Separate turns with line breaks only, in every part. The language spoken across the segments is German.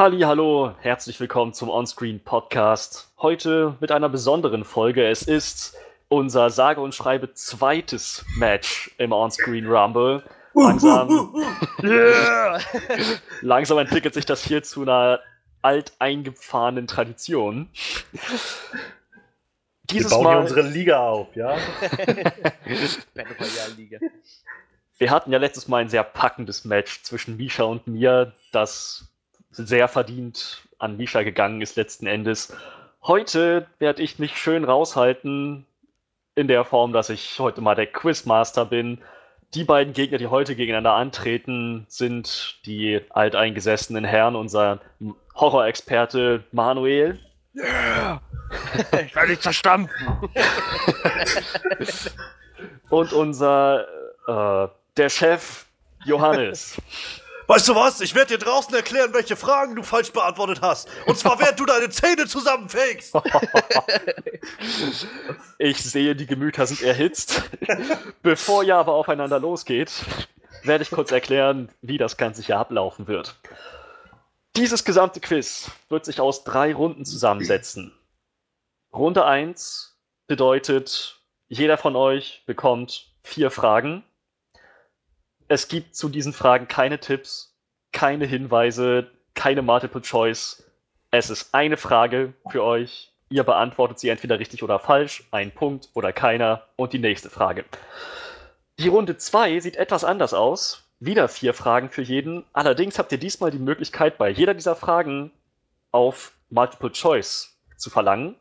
Halli, hallo, herzlich willkommen zum Onscreen Podcast. Heute mit einer besonderen Folge. Es ist unser sage und schreibe zweites Match im Onscreen Rumble. Langsam, langsam entwickelt sich das hier zu einer alteingefahrenen Tradition.
Dieses Wir bauen Mal unsere Liga auf, ja?
Liga. Wir hatten ja letztes Mal ein sehr packendes Match zwischen Misha und mir, das sehr verdient an Misha gegangen ist letzten Endes. Heute werde ich mich schön raushalten, in der Form, dass ich heute mal der Quizmaster bin. Die beiden Gegner, die heute gegeneinander antreten, sind die alteingesessenen Herren, unser Horrorexperte Manuel.
Yeah. ich werde dich zerstampfen.
Und unser äh, der Chef Johannes.
Weißt du was? Ich werde dir draußen erklären, welche Fragen du falsch beantwortet hast. Und zwar, während du deine Zähne zusammenfegst.
ich sehe, die Gemüter sind erhitzt. Bevor ihr aber aufeinander losgeht, werde ich kurz erklären, wie das Ganze hier ablaufen wird. Dieses gesamte Quiz wird sich aus drei Runden zusammensetzen. Runde 1 bedeutet, jeder von euch bekommt vier Fragen es gibt zu diesen Fragen keine Tipps, keine Hinweise, keine Multiple Choice. Es ist eine Frage für euch. Ihr beantwortet sie entweder richtig oder falsch, ein Punkt oder keiner und die nächste Frage. Die Runde 2 sieht etwas anders aus. Wieder vier Fragen für jeden. Allerdings habt ihr diesmal die Möglichkeit, bei jeder dieser Fragen auf Multiple Choice zu verlangen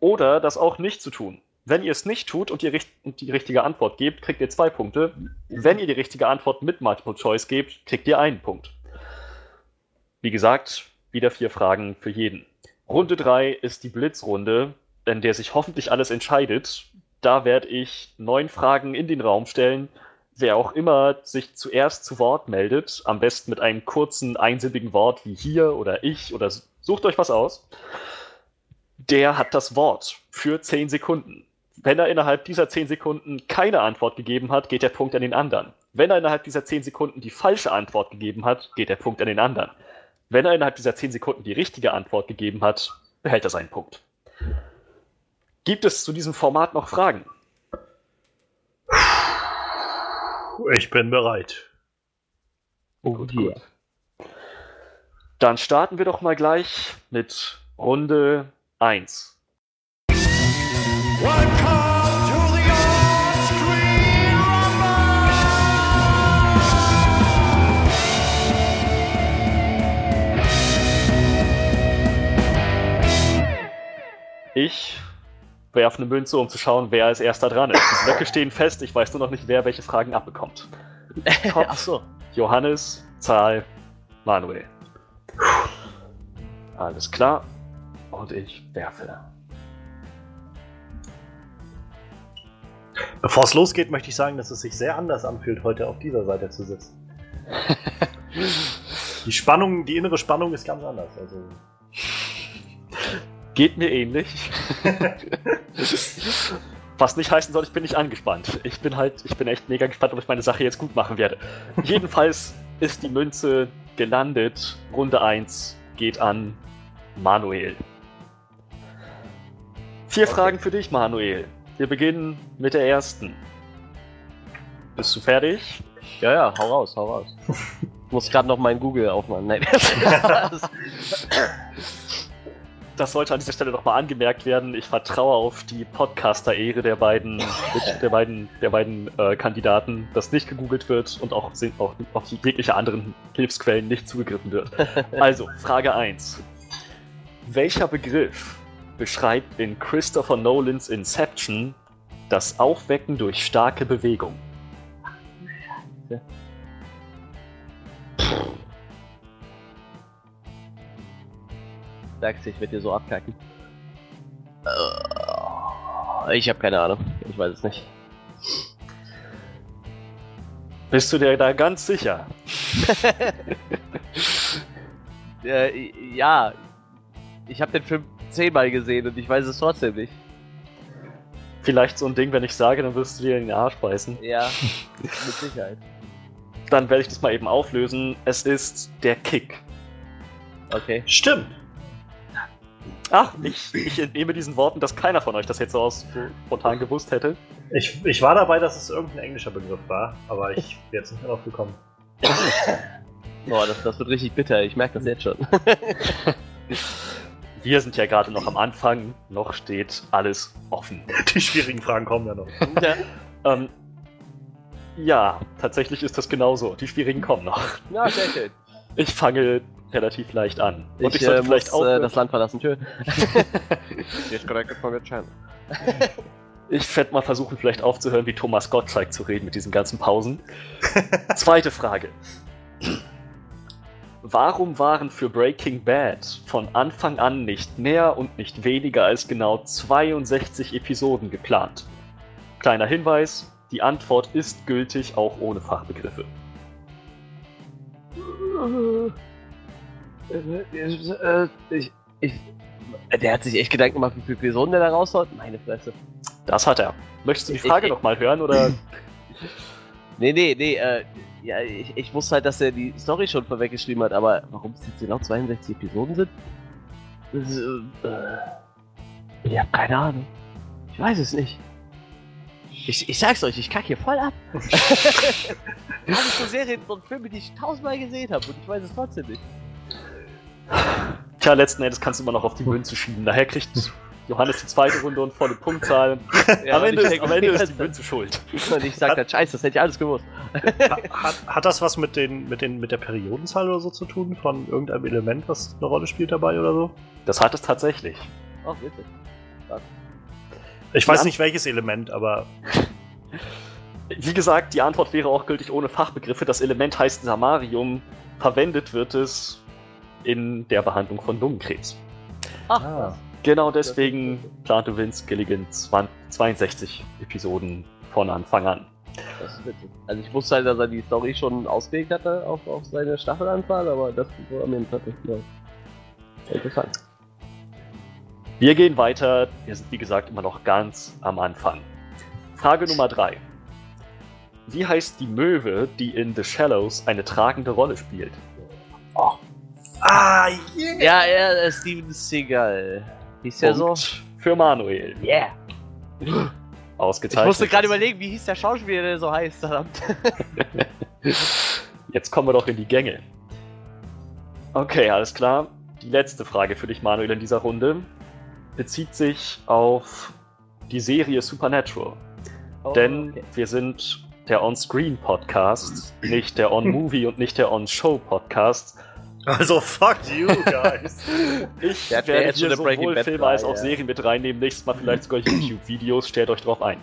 oder das auch nicht zu tun. Wenn ihr es nicht tut und die, die, richtige Antwort gebt, kriegt ihr zwei Punkte. Wenn ihr die richtige Antwort mit Multiple Choice gebt, kriegt ihr einen Punkt. Wie gesagt, wieder vier Fragen für jeden. Runde 3 ist die Blitzrunde, in der sich hoffentlich alles entscheidet. Da werde ich neun Fragen in den Raum stellen. Wer auch immer sich zuerst zu Wort meldet, am besten mit einem kurzen, einsilbigen Wort wie hier oder ich oder sucht euch was aus, der hat das Wort für zehn Sekunden. Wenn er innerhalb dieser 10 Sekunden keine Antwort gegeben hat, geht der Punkt an den anderen. Wenn er innerhalb dieser 10 Sekunden die falsche Antwort gegeben hat, geht der Punkt an den anderen. Wenn er innerhalb dieser 10 Sekunden die richtige Antwort gegeben hat, behält er seinen Punkt. Gibt es zu diesem Format noch Fragen?
Ich bin bereit.
Oh, gut, gut. Dann starten wir doch mal gleich mit Runde 1. Ich werfe eine Münze, um zu schauen, wer als erster dran ist. Die Blöcke stehen fest, ich weiß nur noch nicht, wer welche Fragen abbekommt. Kopf, Ach so. Johannes, Zahl, Manuel. Alles klar. Und ich werfe.
Bevor es losgeht, möchte ich sagen, dass es sich sehr anders anfühlt, heute auf dieser Seite zu sitzen. die Spannung, die innere Spannung ist ganz anders. Also.
Geht mir ähnlich. Was nicht heißen soll, ich bin nicht angespannt. Ich bin halt, ich bin echt mega gespannt, ob ich meine Sache jetzt gut machen werde. Jedenfalls ist die Münze gelandet. Runde 1 geht an Manuel. Vier okay. Fragen für dich, Manuel. Wir beginnen mit der ersten. Bist du fertig?
Ja, ja, hau raus, hau raus. Ich muss gerade noch meinen Google aufmachen. Nein.
das sollte an dieser Stelle nochmal angemerkt werden. Ich vertraue auf die Podcaster-Ehre der beiden, der beiden, der beiden äh, Kandidaten, dass nicht gegoogelt wird und auch, auch auf jegliche anderen Hilfsquellen nicht zugegriffen wird. Also, Frage 1. Welcher Begriff beschreibt in Christopher Nolans Inception das Aufwecken durch starke Bewegung.
Sagst du, ich werde dir so abkacken. Äh, ich habe keine Ahnung. Ich weiß es nicht.
Bist du dir da ganz sicher?
äh, ja, ich habe den Film zehnmal gesehen und ich weiß es trotzdem nicht.
Vielleicht so ein Ding, wenn ich sage, dann wirst du dir in den Arsch beißen.
Ja, mit Sicherheit.
Dann werde ich das mal eben auflösen. Es ist der Kick.
Okay.
Stimmt.
Ach, ich, ich entnehme diesen Worten, dass keiner von euch das jetzt so aus so spontan gewusst hätte.
Ich, ich war dabei, dass es irgendein englischer Begriff war, aber ich bin jetzt nicht mehr drauf gekommen.
Boah, das, das wird richtig bitter. Ich merke das jetzt schon.
Wir sind ja gerade noch am Anfang, noch steht alles offen.
Die schwierigen Fragen kommen ja noch.
ja.
Ähm, ja, tatsächlich ist das genauso. Die schwierigen kommen noch.
ja, sehr schön.
Ich fange relativ leicht an. Und ich,
ich,
sollte
äh,
vielleicht
muss
auch.
äh, das Land verlassen. Tschö. Channel.
Ich werde mal versuchen, vielleicht aufzuhören, wie Thomas Gottschalk zu reden mit diesen ganzen Pausen. Zweite Frage. Warum waren für Breaking Bad von Anfang an nicht mehr und nicht weniger als genau 62 Episoden geplant? Kleiner Hinweis, die Antwort ist gültig auch ohne Fachbegriffe.
Äh, ich, ich, der hat sich echt Gedanken gemacht, wie viele Personen der da raushaut. Meine Fresse.
Das hat er. Möchtest du die Frage nochmal hören oder?
Nee, nee, nee, äh, ja, ich, ich wusste halt, dass er die Story schon vorweggeschrieben hat, aber warum es jetzt genau 62 Episoden sind? Das, ist, äh, ich hab keine Ahnung. Ich weiß es nicht. Ich, ich sag's euch, ich kack hier voll ab. Alles so Serien und Filme, die ich tausendmal gesehen habe und ich weiß es trotzdem nicht.
Tja, letzten Endes kannst du immer noch auf die Münze schieben. Daher kriegt Johannes die zweite Runde und volle Punktzahl.
Ja,
am Ende, ist, am Ende
die
ist die Münze schuld.
Und ich sag dann, scheiße, das hätte ich alles gewusst.
Ha- hat, hat das was mit, den, mit, den, mit der Periodenzahl oder so zu tun? Von irgendeinem Element, was eine Rolle spielt dabei oder so?
Das hat es tatsächlich.
Oh, witzig.
Ich weiß nicht welches Element, aber
Wie gesagt, die Antwort wäre auch gültig ohne Fachbegriffe. Das Element heißt Samarium. Verwendet wird es in der Behandlung von Lungenkrebs.
Ach,
Ah.
Genau deswegen plante Vince Gilligan 20, 62 Episoden von Anfang an.
Das ist witzig. Also ich wusste halt, dass er die Story schon ausgelegt hatte auf, auf seine Staffelanzahl, aber das war mir tatsächlich. Interessant.
Wir gehen weiter. Wir sind wie gesagt immer noch ganz am Anfang. Frage Nummer 3. Wie heißt die Möwe, die in The Shallows eine tragende Rolle spielt?
Ah, yeah.
Ja, ja, äh, Steven Seagal. Hieß der so?
Für Manuel.
Yeah.
Ausgezeichnet.
Ich musste gerade überlegen, wie hieß der Schauspieler, der so heißt, verdammt.
Jetzt kommen wir doch in die Gänge. Okay, alles klar. Die letzte Frage für dich, Manuel, in dieser Runde bezieht sich auf die Serie Supernatural.
Oh,
Denn
okay.
wir sind der On-Screen-Podcast, nicht der On-Movie und nicht der On-Show-Podcast.
Also fuck you guys.
Ich werde
jetzt
hier
schon Breaking
sowohl
Bad
Filme als
frei,
auch
ja.
Serien mit reinnehmen. Nächstes Mal vielleicht sogar YouTube-Videos. Stellt euch drauf ein.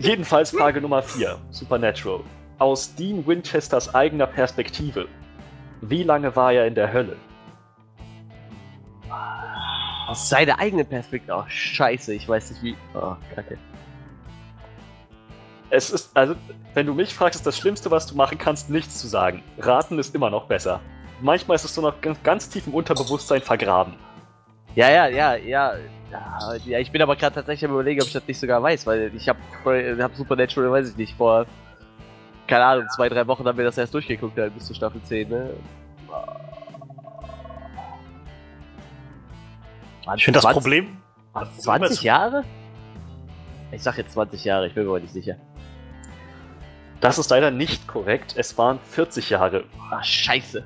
Jedenfalls Frage Nummer 4. Supernatural. Aus Dean Winchesters eigener Perspektive. Wie lange war er in der Hölle?
Aus seiner eigenen Perspektive. Oh, scheiße, ich weiß nicht wie. Oh, kacke.
Es ist, also, wenn du mich fragst, ist das Schlimmste, was du machen kannst, nichts zu sagen. Raten ist immer noch besser. Manchmal ist es so noch ganz, ganz tief im Unterbewusstsein vergraben.
Ja, ja, ja, ja. Ja, ich bin aber gerade tatsächlich am überlegen, ob ich das nicht sogar weiß, weil ich habe hab Supernatural, weiß ich nicht, vor, keine Ahnung, zwei, drei Wochen haben wir das erst durchgeguckt, halt, bis zur Staffel 10, ne? Waren
Ich finde das
20
Problem.
waren 20 Jahre? Ich sag jetzt 20 Jahre, ich bin mir aber nicht sicher.
Das ist leider nicht korrekt. Es waren 40 Jahre.
Ach, scheiße.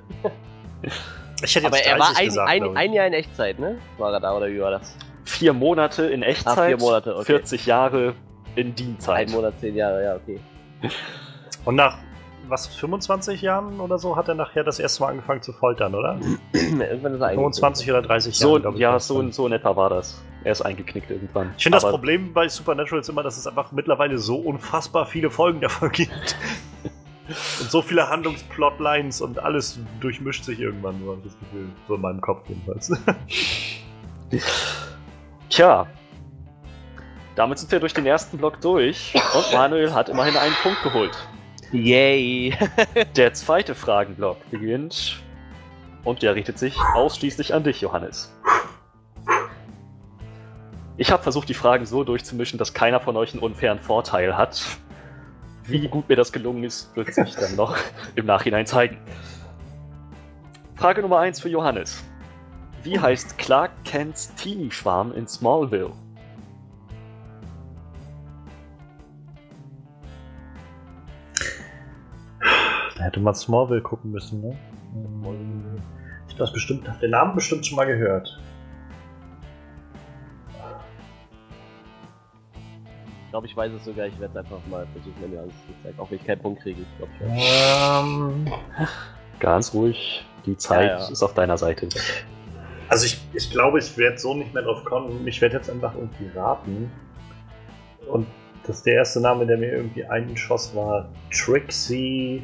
Ich hätte jetzt
Aber er war
30
ein,
gesagt,
ein, ein Jahr in Echtzeit, ne? War er da oder wie war das?
Vier Monate in Echtzeit.
Ah, vier Monate, okay.
40 Jahre in Dientzeit.
Ein Monat, zehn Jahre, ja, okay.
Und nach was 25 Jahren oder so hat er nachher das erste Mal angefangen zu foltern, oder?
Irgendwann ist er
25 oder 30
So,
Jahre. ich,
ja, so, so in etwa war das. Er ist eingeknickt irgendwann.
Ich finde das Problem bei Supernatural ist immer, dass es einfach mittlerweile so unfassbar viele Folgen davon gibt. und so viele Handlungsplotlines und alles durchmischt sich irgendwann, so habe ich das Gefühl. So in meinem Kopf jedenfalls.
Tja. Damit sind wir durch den ersten Block durch und Manuel hat immerhin einen Punkt geholt.
Yay!
Der zweite Fragenblock beginnt und der richtet sich ausschließlich an dich, Johannes. Ich habe versucht, die Fragen so durchzumischen, dass keiner von euch einen unfairen Vorteil hat. Wie gut mir das gelungen ist, wird sich dann noch im Nachhinein zeigen. Frage Nummer 1 für Johannes. Wie heißt Clark Kents Teenie-Schwarm in Smallville?
Hätte man Smallville gucken müssen, ne? Ich habe bestimmt, hab den Namen bestimmt schon mal gehört.
Ich glaube, ich weiß es sogar. Ich werde es einfach mal versuchen, mir alles zu zeigen. Auch wenn ich keinen Punkt kriege. Ich glaube, ich.
Ähm,
Ganz ruhig, die Zeit
Ja, ja.
ist auf deiner Seite.
also ich, ich glaube, ich werde so nicht mehr drauf kommen. Ich werde jetzt einfach irgendwie raten. Und das der erste Name, der mir irgendwie einschoss, war Trixie.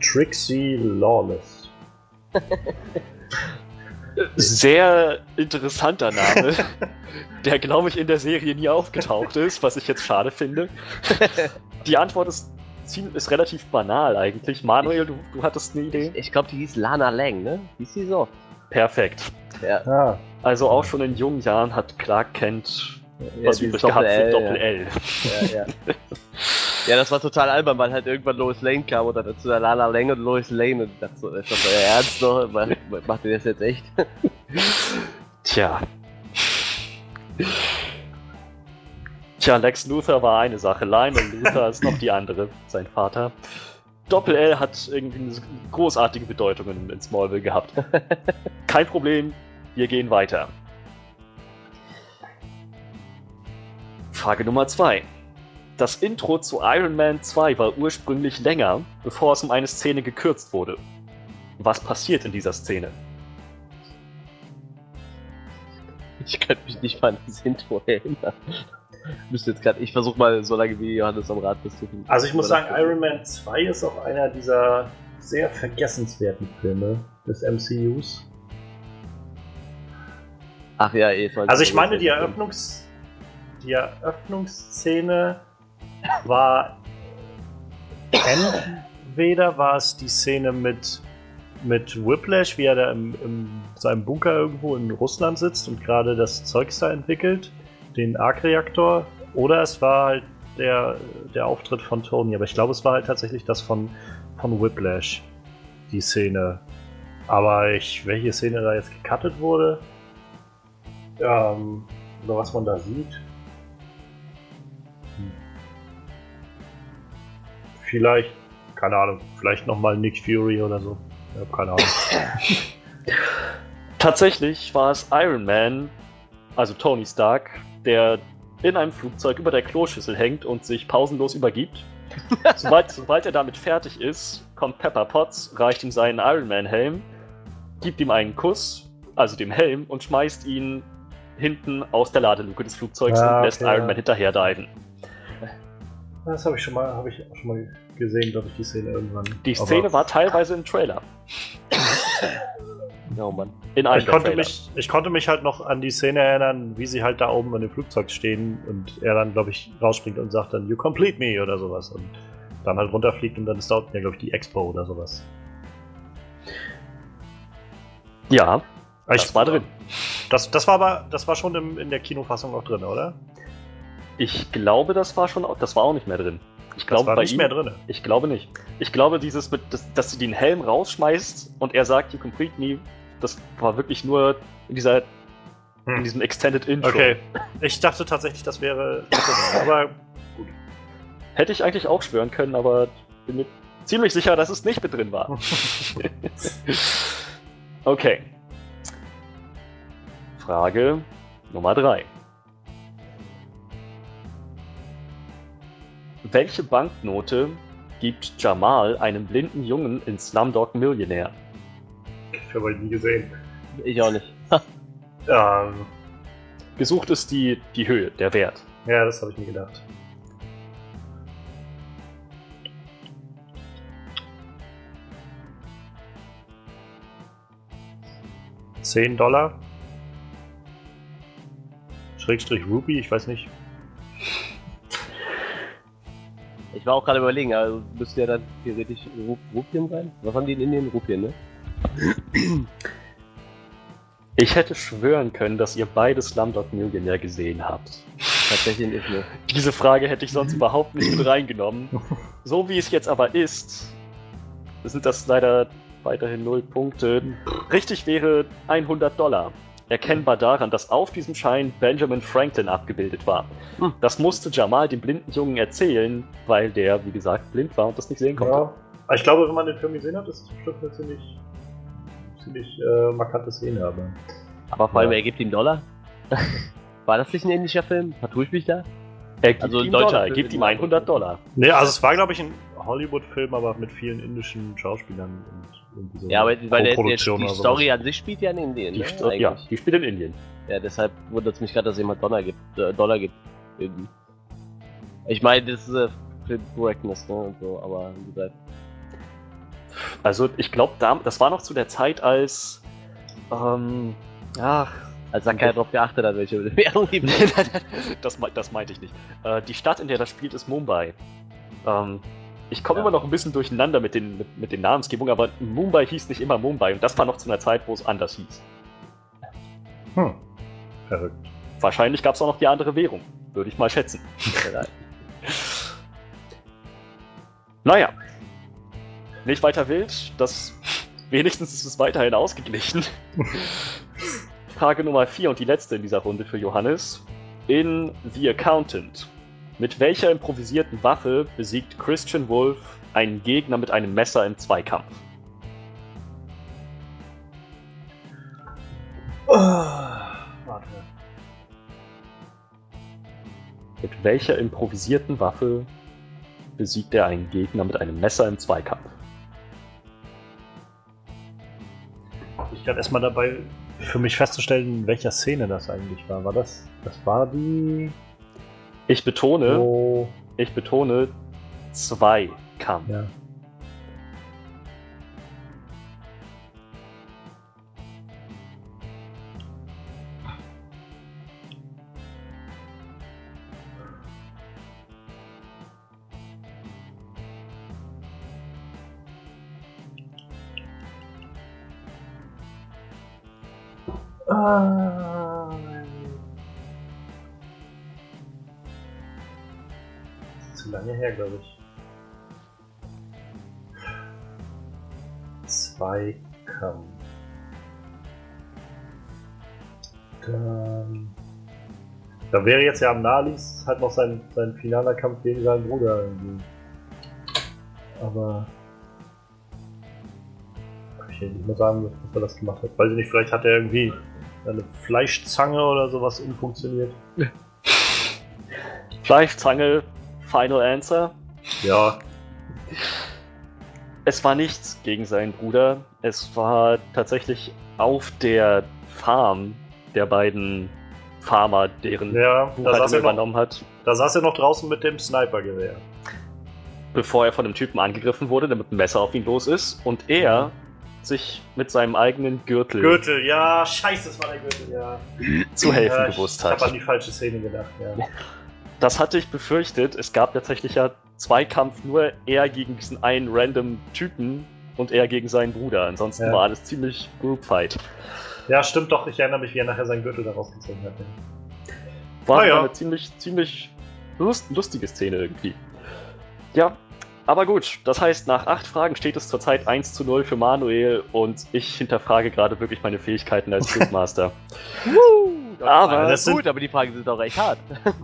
Trixie Lawless.
Sehr interessanter Name, der, glaube ich, in der Serie nie aufgetaucht ist, was ich jetzt schade finde. Die Antwort ist, ist relativ banal eigentlich. Manuel, du, du hattest eine Idee?
Ich glaube, die hieß Lana Lang, ne? Hieß sie so?
Perfekt.
Ja.
Ah,
Also auch schon in jungen Jahren hat Clark Kent
ja
was übrig gehabt für
Doppel-L. Ja, ja. ja, das war total albern, weil halt irgendwann Lois Lane kam und dann dazu der Lana Lang und Lois Lane und dachte so, ist das euer Ernst noch? Macht- ihr das jetzt echt?
Tja. Tja, Lex Luthor war eine Sache, Lionel Luthor ist noch die andere, sein Vater. Doppel-L hat irgendwie eine großartige Bedeutung in Smallville gehabt. Kein Problem, wir gehen weiter. Frage Nummer 2. Das Intro zu Iron Man 2 war ursprünglich länger, bevor es um eine Szene gekürzt wurde. Was passiert in dieser Szene?
Ich könnte mich nicht mal an das Intro erinnern. Müsste jetzt gerade, ich versuche mal so lange wie Johannes am Rad bis zu
Also ich muss sagen, Iron Man 2 ist auch einer dieser sehr vergessenswerten Filme des MCUs.
Ach ja, eh.
Also ich meine, die Eröffnungs die Eröffnungsszene war entweder war es die Szene mit mit Whiplash, wie er da im seinem Bunker irgendwo in Russland sitzt und gerade das Zeugs da entwickelt, den Arc-Reaktor, oder es war halt der, der Auftritt von Tony, aber ich glaube, es war halt tatsächlich das von, von Whiplash, die Szene. Aber ich, welche Szene da jetzt gecuttet wurde, ähm, oder was man da sieht. Vielleicht, keine Ahnung, vielleicht nochmal Nick Fury oder so. Ich hab keine Ahnung.
Tatsächlich war es Iron Man, also Tony Stark, der in einem Flugzeug über der Kloschüssel hängt und sich pausenlos übergibt. sobald, sobald er damit fertig ist, kommt Pepper Potts, reicht ihm seinen Iron Man Helm, gibt ihm einen Kuss, also dem Helm, und schmeißt ihn hinten aus der Ladeluke des Flugzeugs
Ah,
und lässt
okay,
Iron
ja.
Man hinterher diven.
Das habe ich schon mal, habe ich auch schon mal gesehen, glaube ich, die Szene irgendwann.
Die
Aber
Szene war teilweise im Trailer.
Oh Mann.
In einem
Ich konnte,
Trailer.
mich, ich konnte mich halt noch an die Szene erinnern, wie sie halt da oben an dem Flugzeug stehen und er dann, glaube ich, rausspringt und sagt dann, You complete me oder sowas. Und dann halt runterfliegt und dann ist dort ja, glaube ich, die Expo oder sowas.
Ja,
Aber
das war drin.
Das, das war aber, das war schon im, in der Kinofassung auch drin, oder?
Ich glaube, das war schon, das war auch nicht mehr drin. Ich glaube,
das war nicht
ihm,
mehr drin.
Ich glaube nicht. Ich glaube, dieses, mit, dass, dass sie den Helm rausschmeißt und er sagt, you complete me, das war wirklich nur in dieser, in
Hm.
diesem Extended Intro.
Okay. Ich dachte tatsächlich, das wäre. aber
Hätte ich eigentlich auch schwören können, aber bin mir ziemlich sicher, dass es nicht mit drin war. okay. Frage Nummer 3. Welche Banknote gibt Jamal einem blinden Jungen in Slumdog Millionär?
ich habe ihn nie gesehen.
Ich auch nicht.
Ähm,
Gesucht ist die, die Höhe, der Wert.
ja, das habe ich nie gedacht. Zehn Dollar? Schrägstrich Ruby, ich weiß nicht.
Ich war auch gerade überlegen, also müsste ja dann theoretisch Ru Rupien sein. Was haben die in Indien? Rupien, ne?
Ich hätte schwören können, dass ihr beide Slumdog Millionär gesehen habt.
Tatsächlich nicht, ne?
Diese Frage hätte ich sonst überhaupt nicht mit reingenommen. So wie es jetzt aber ist, sind das leider weiterhin 0 Punkte. Richtig wäre 100 Dollar. Erkennbar daran, dass auf diesem Schein Benjamin Franklin abgebildet war.
Hm.
Das musste Jamal dem blinden Jungen erzählen, weil der, wie gesagt, blind war und das nicht sehen konnte.
Ja. Aber ich glaube, wenn man den Film gesehen hat, ist es bestimmt eine ziemlich, ziemlich äh, markante Szene. Aber
Aber vor allem,
Ja.
er gibt ihm Dollar. War das nicht ein ähnlicher Film? Vertue ich mich da?
Er gibt
Also
ihm
deutscher
Dollar, er gibt ihm 100 Dollar.
Nee, also es war, glaube ich, ein Hollywood-Film, aber mit vielen indischen Schauspielern und so.
Ja, aber weil der, der, die Story an sich spielt ja in Indien.
Die,
Ne?
Sto- ja, die spielt in Indien.
Ja, deshalb wundert es mich gerade, dass jemand Dollar gibt. Äh, Dollar gibt. Ich meine, das ist äh, Film Correctness, ne? Und so, aber wie gesagt.
Also ich glaube, das war noch zu der Zeit, als ähm, ja,
Als da keiner drauf geachtet hat, welche Währung die
das, das meinte ich nicht. Äh, die Stadt, in der das spielt, ist Mumbai. Ähm, ich komme
Ja.
immer noch ein bisschen durcheinander mit den, mit, mit den Namensgebungen, aber Mumbai hieß nicht immer Mumbai und das war noch zu einer Zeit, wo es anders hieß.
Hm. Verrückt.
Wahrscheinlich gab es auch noch die andere Währung, würde ich mal schätzen. Naja, nicht weiter wild, das wenigstens ist es weiterhin ausgeglichen. Frage Nummer 4 und die letzte in dieser Runde für Johannes. In The Accountant. Mit welcher improvisierten Waffe besiegt Christian Wolf einen Gegner mit einem Messer im Zweikampf?
warte.
Mit welcher improvisierten Waffe besiegt er einen Gegner mit einem Messer im Zweikampf?
Ich gerade erstmal dabei, für mich festzustellen, in welcher Szene das eigentlich war. War das. Das war die.
Ich betone,
Wo.
ich betone Zweikampf.
Ja. Ah. Lange her, glaube ich. Zweikampf. Dann. Da wäre jetzt ja am Nalis halt noch sein, sein finaler Kampf gegen seinen Bruder irgendwie. Aber. Kann ich nicht mehr sagen, was er das gemacht hat. Weiß ich nicht, vielleicht hat er irgendwie eine Fleischzange oder sowas umfunktioniert.
Fleischzange, Final Answer.
Ja,
Es war nichts gegen seinen Bruder. Es war tatsächlich auf der Farm der beiden Farmer, deren
ja
Buchhaltung
er noch,
übernommen hat,
da saß er noch draußen mit dem Snipergewehr.
bevor er von dem Typen angegriffen wurde, der mit dem Messer auf ihn los ist und er sich mit seinem eigenen Gürtel
Gürtel, ja, scheiße, das war der Gürtel, ja.
zu helfen
ja, ich,
gewusst
Ich hab
hat.
an die falsche Szene gedacht, ja.
Das hatte ich befürchtet. Es gab tatsächlich ja Zweikampf nur er gegen diesen einen random Typen und er gegen seinen Bruder. Ansonsten
Ja.
war alles ziemlich Groupfight.
Ja, stimmt doch, ich erinnere mich, wie er nachher seinen Gürtel da rausgezogen hat.
War
Ah, ja.
eine ziemlich, ziemlich lust, lustige Szene irgendwie. Ja, aber gut. Das heißt, nach acht Fragen steht es zurzeit 1 zu 0 für Manuel und ich hinterfrage gerade wirklich meine Fähigkeiten als Quizmaster.
Woo!
Aber
das gut, aber die Fragen sind auch recht hart.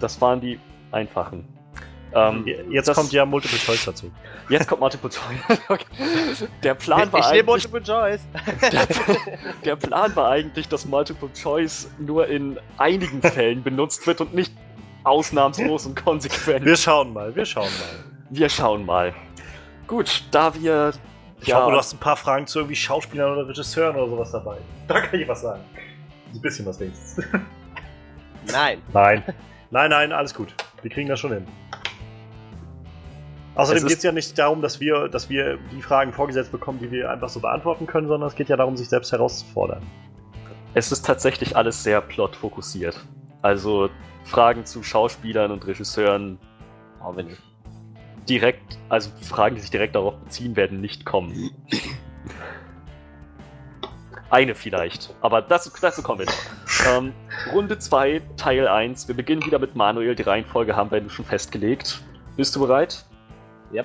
Das waren die einfachen. Ähm,
Jetzt
das-
kommt ja Multiple Choice dazu.
Jetzt kommt Multiple Choice. Der Plan war
ich
eigentlich,
Multiple Choice.
der, der Plan war eigentlich, dass Multiple Choice nur in einigen Fällen benutzt wird und nicht ausnahmslos und konsequent.
Wir schauen mal, wir schauen mal.
Wir schauen mal. Gut, da wir.
Ich hoffe, du hast ein paar Fragen zu irgendwie Schauspielern oder Regisseuren oder sowas dabei. Da kann ich was sagen. Ein bisschen was wenigstens.
Nein.
Nein. Nein, nein, alles gut. Wir kriegen das schon hin. Außerdem geht es ja nicht darum, dass wir, dass wir die Fragen vorgesetzt bekommen, die wir einfach so beantworten können, sondern es geht ja darum, sich selbst herauszufordern.
Es ist tatsächlich alles sehr plotfokussiert. Also Fragen zu Schauspielern und Regisseuren
Oh, wenn
direkt, also Fragen, die sich direkt darauf beziehen, werden nicht kommen. Eine vielleicht, aber dazu, dazu kommen wir noch. Ähm, Runde 2, Teil 1. Wir beginnen wieder mit Manuel. Die Reihenfolge haben wir schon festgelegt. Bist du bereit?
Ja.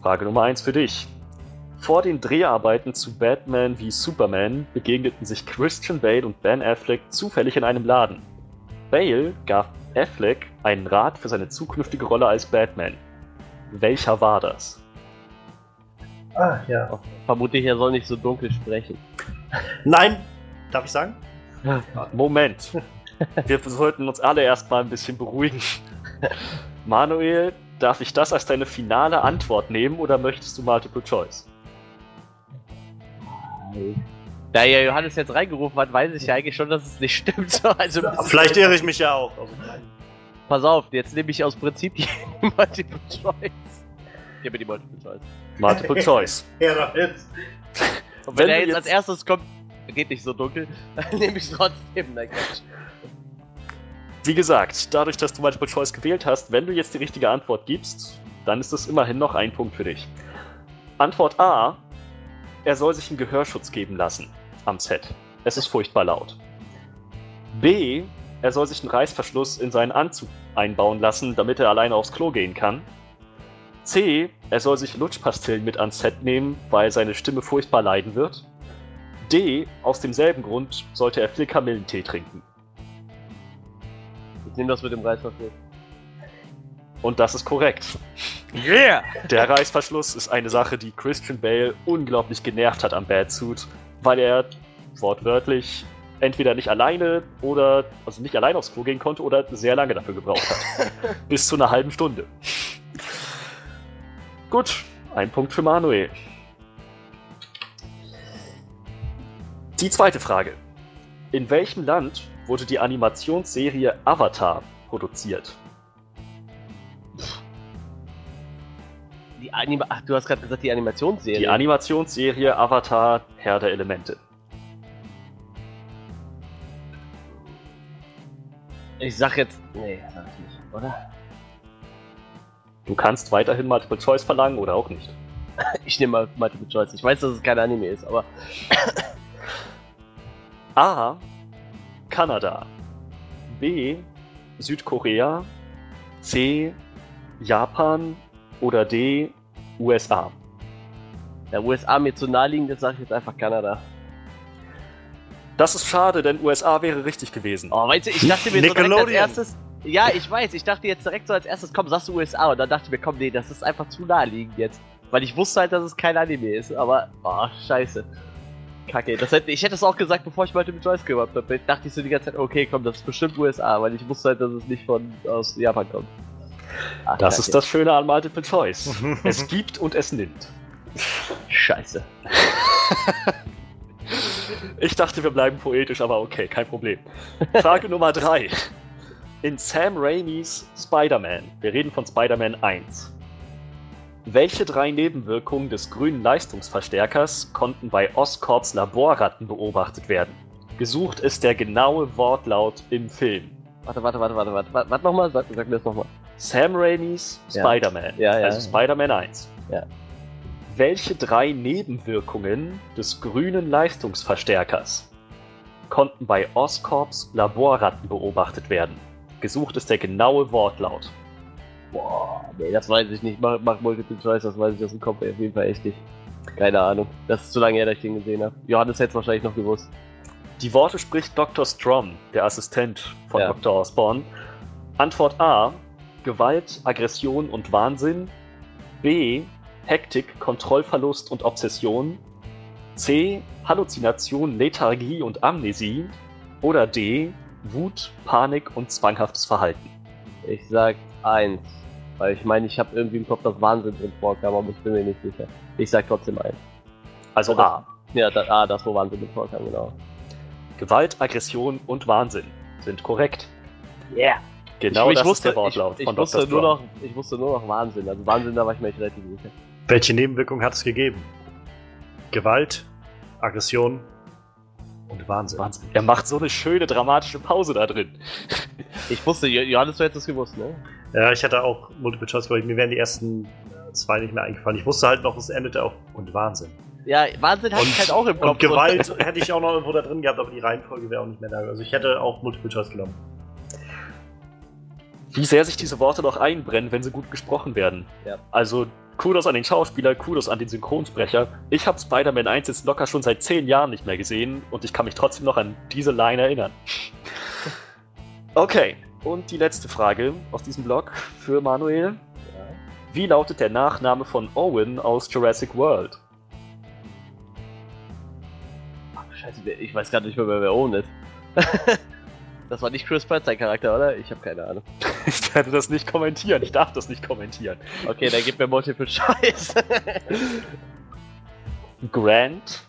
Frage Nummer 1 für dich. Vor den Dreharbeiten zu Batman wie Superman begegneten sich Christian Bale und Ben Affleck zufällig in einem Laden. Bale gab Affleck einen Rat für seine zukünftige Rolle als Batman. Welcher war das?
Ah, ja.
Vermutlich, er soll nicht so dunkel sprechen.
Nein! Darf ich sagen?
Moment. Wir sollten uns alle erstmal ein bisschen beruhigen. Manuel, darf ich das als deine finale Antwort nehmen oder möchtest du Multiple Choice?
Da ja Johannes jetzt reingerufen hat, weiß ich ja eigentlich schon, dass es nicht stimmt. So, Also,
Vielleicht irre ich mich ja auch. Also,
pass auf, jetzt nehme ich aus Prinzip die Multiple Choice. Gib mir die Multiple Choice.
Multiple Choice.
ja, damit.
Und wenn,
Wenn
er jetzt,
jetzt-
als erstes kommt, geht nicht so dunkel, dann nehme ich trotzdem. Nein, Quatsch.
Wie gesagt, dadurch, dass du Multiple Choice gewählt hast, wenn du jetzt die richtige Antwort gibst, dann ist es immerhin noch ein Punkt für dich. Antwort A: Er soll sich einen Gehörschutz geben lassen am Set. Es ist furchtbar laut. B: Er soll sich einen Reißverschluss in seinen Anzug einbauen lassen, damit er alleine aufs Klo gehen kann. C: Er soll sich Lutschpastillen mit ans Set nehmen, weil seine Stimme furchtbar leiden wird. D: Aus demselben Grund sollte er viel Kamillentee trinken.
Ich nehme das mit dem Reißverschluss.
Und das ist korrekt.
Yeah!
Der Reißverschluss ist eine Sache, die Christian Bale unglaublich genervt hat am Batsuit, weil er wortwörtlich entweder nicht alleine oder also nicht alleine aufs Klo gehen konnte oder sehr lange dafür gebraucht hat. Bis zu einer halben Stunde. Gut, ein Punkt für Manuel. Die zweite Frage. In welchem Land wurde die Animationsserie Avatar produziert?
Die Anima Ach, du hast gerade gesagt, die Animationsserie.
Die Animationsserie Avatar Herr der Elemente.
ich sag jetzt. Nee, sag ich nicht, oder?
Du kannst weiterhin Multiple Choice verlangen oder auch nicht.
Ich nehme mal Multiple Choice. Ich weiß, dass es kein Anime ist, aber.
A. Kanada. B. Südkorea. C. Japan. Oder D. USA.
Der USA mir zu naheliegend ist, sage ich jetzt einfach Kanada.
Das ist schade, denn USA wäre richtig gewesen.
Oh, weißt du, ich dachte mir so direkt als
Nickelodeon.
erstes. Ja, ich weiß, ich dachte jetzt direkt so als erstes, komm, sagst du USA. Und dann dachte ich mir, komm, nee, das ist einfach zu naheliegend jetzt. Weil ich wusste halt, dass es kein Anime ist, aber. Oh, scheiße. Kacke. Das hätte, ich hätte es auch gesagt, bevor ich Multiple Choice gemacht habe. Dachte ich so die ganze Zeit, okay, komm, das ist bestimmt USA, weil ich wusste halt, dass es nicht von aus Japan kommt. Ach,
Das
Kacke.
ist das Schöne an Multiple Choice. es gibt und es nimmt.
Scheiße.
Ich dachte, wir bleiben poetisch, aber okay, kein Problem. Frage Nummer 3. In Sam Raimis Spider-Man, wir reden von Spider-Man 1. Welche drei Nebenwirkungen des grünen Leistungsverstärkers konnten bei Oscorps Laborratten beobachtet werden? Gesucht ist der genaue Wortlaut im Film.
Warte, warte, warte, warte, warte. Warte nochmal, sag, sag mir das nochmal.
Sam Raimis
Ja.
Spider-Man,
Ja, ja,
also. Spider-Man 1.
Ja.
Welche drei Nebenwirkungen des grünen Leistungsverstärkers konnten bei Oscorps Laborratten beobachtet werden? Gesucht ist der genaue Wortlaut.
Boah, nee, das weiß ich nicht. Mach, mach Multiple Choice, das weiß ich aus dem Kopf auf jeden Fall echt nicht. Keine Ahnung. Das ist zu lange her, dass ich den gesehen habe. Johannes hätte es wahrscheinlich noch gewusst.
Die Worte spricht Dr. Strom, der Assistent von
Ja.
Dr. Osborn. Antwort A: Gewalt, Aggression und Wahnsinn. B: Hektik, Kontrollverlust und Obsession. C: Halluzination, Lethargie und Amnesie. Oder D: Wut, Panik und zwanghaftes Verhalten.
Ich sag eins. Weil ich meine, ich habe irgendwie im Kopf, dass Wahnsinn drin vorkam, aber ich bin mir nicht sicher. Ich sag trotzdem eins.
Also A:
Ja, da, ah, das, wo Wahnsinn drin vorkam, genau.
Gewalt, Aggression und Wahnsinn sind korrekt.
Yeah!
Genau
ich, ich
das
wusste,
ist der Wortlaut
ich, ich
von
wusste
Dr.
nur noch, Ich wusste nur noch Wahnsinn. Also Wahnsinn, da war ich mir echt relativ sicher.
Welche Nebenwirkung hat es gegeben? Gewalt, Aggression und Wahnsinn.
Wahnsinn. Er macht so eine schöne dramatische Pause da drin.
Ich wusste, Jo- Johannes, du hättest es gewusst, ne?
Ja, ich hatte auch Multiple Choice, weil mir wären die ersten äh, zwei nicht mehr eingefallen. Ich wusste halt noch, es endete auf und Wahnsinn.
Ja, Wahnsinn hatte ich halt auch im Kopf.
Und Gewalt hätte ich auch noch irgendwo da drin gehabt, aber die Reihenfolge wäre auch nicht mehr da. Also ich hätte auch Multiple Choice genommen.
Wie sehr sich diese Worte doch einbrennen, wenn sie gut gesprochen werden.
Ja.
Also Kudos an den Schauspieler, Kudos an den Synchronsprecher. Ich habe Spider-Man 1 jetzt locker schon seit zehn Jahren nicht mehr gesehen und ich kann mich trotzdem noch an diese Line erinnern. Okay, und die letzte Frage aus diesem Blog für Manuel. Wie lautet der Nachname von Owen aus Jurassic World?
Ach, scheiße, ich weiß gar nicht mehr, wer Owen ist. das war nicht Chris Pratt sein Charakter, oder? Ich habe keine Ahnung.
Ich werde das nicht kommentieren, ich darf das nicht kommentieren.
Okay, dann gib mir Multiple Choice.
Grant,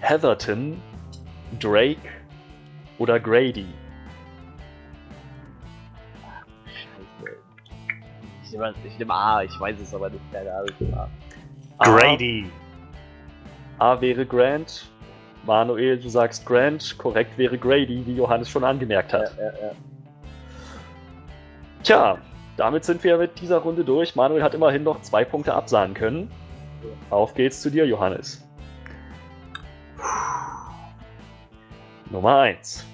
Heatherton, Drake oder Grady?
Scheiße. Ich nehme, ich nehme A, ich weiß es aber nicht, keine Ahnung. A.
Grady.
A wäre Grant. Manuel, du sagst Grant. Korrekt wäre Grady, wie Johannes schon angemerkt
Ja,
hat.
ja, ja.
Tja, damit sind wir mit dieser Runde durch. Manuel hat immerhin noch zwei Punkte absagen können. Auf geht's zu dir, Johannes. Nummer 1.